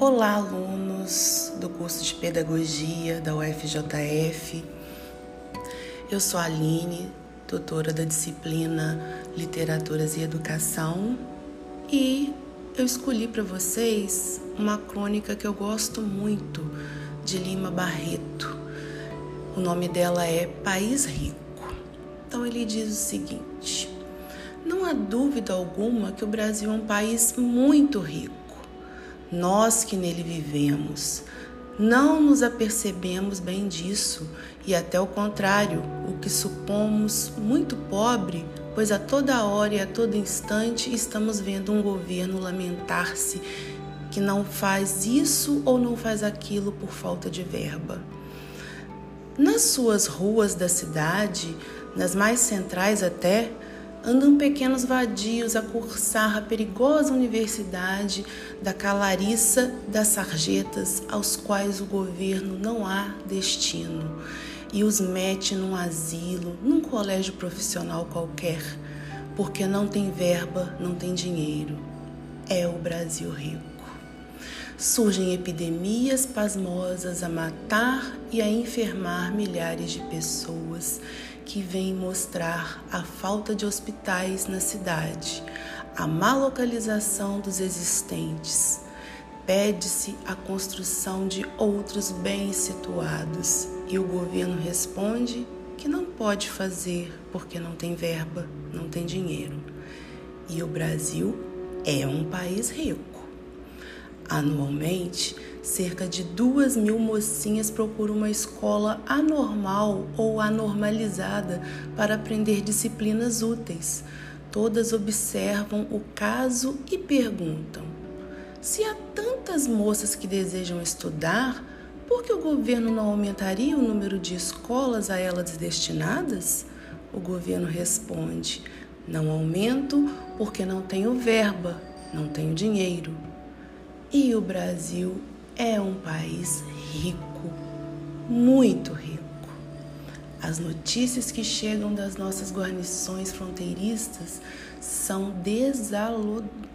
Olá, alunos do curso de Pedagogia da UFJF. Eu sou a Aline, doutora da disciplina Literaturas e Educação, e eu escolhi para vocês uma crônica que eu gosto muito de Lima Barreto. O nome dela é País Rico. Então ele diz o seguinte: Não há dúvida alguma que o Brasil é um país muito rico nós que nele vivemos. Não nos apercebemos bem disso e, até o contrário, o que supomos muito pobre, pois a toda hora e a todo instante estamos vendo um governo lamentar-se que não faz isso ou não faz aquilo por falta de verba. Nas suas ruas da cidade, nas mais centrais até, andam pequenos vadios a cursar a perigosa universidade da calariça das sarjetas, aos quais o governo não há destino, e os mete num asilo, num colégio profissional qualquer, porque não tem verba, não tem dinheiro. É o Brasil rico. Surgem epidemias pasmosas a matar e a enfermar milhares de pessoas que vêm mostrar a falta de hospitais na cidade, a má localização dos existentes. Pede-se a construção de outros bens situados e o governo responde que não pode fazer porque não tem verba, não tem dinheiro. E o Brasil é um país rico. Anualmente, cerca de duas mil mocinhas procuram uma escola anormal ou anormalizada para aprender disciplinas úteis. Todas observam o caso e perguntam: se há tantas moças que desejam estudar, por que o governo não aumentaria o número de escolas a elas destinadas? O governo responde: não aumento porque não tenho verba, não tenho dinheiro. E o Brasil é um país rico, muito rico. As notícias que chegam das nossas guarnições fronteiristas são desalodadoras.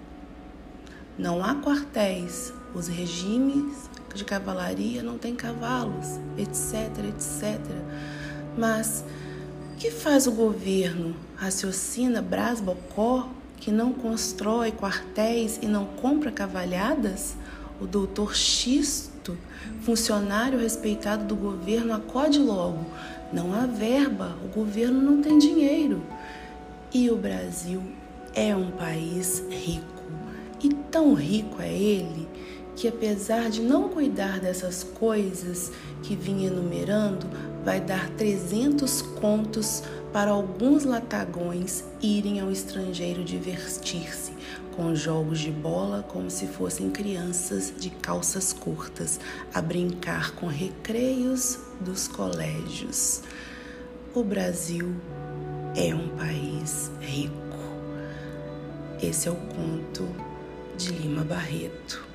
Não há quartéis, os regimes de cavalaria não têm cavalos, etc, etc. Mas o que faz o governo? Raciocina Brás Bocó que não constrói quartéis e não compra cavalhadas? O doutor Xisto, funcionário respeitado do governo, acode logo. Não há verba, o governo não tem dinheiro. E o Brasil é um país rico. E tão rico é ele que, apesar de não cuidar dessas coisas que vinha enumerando, vai dar 300 contos para alguns latagões irem ao estrangeiro divertir-se com jogos de bola como se fossem crianças de calças curtas a brincar com recreios dos colégios. O Brasil é um país rico. Esse é o conto de Lima Barreto.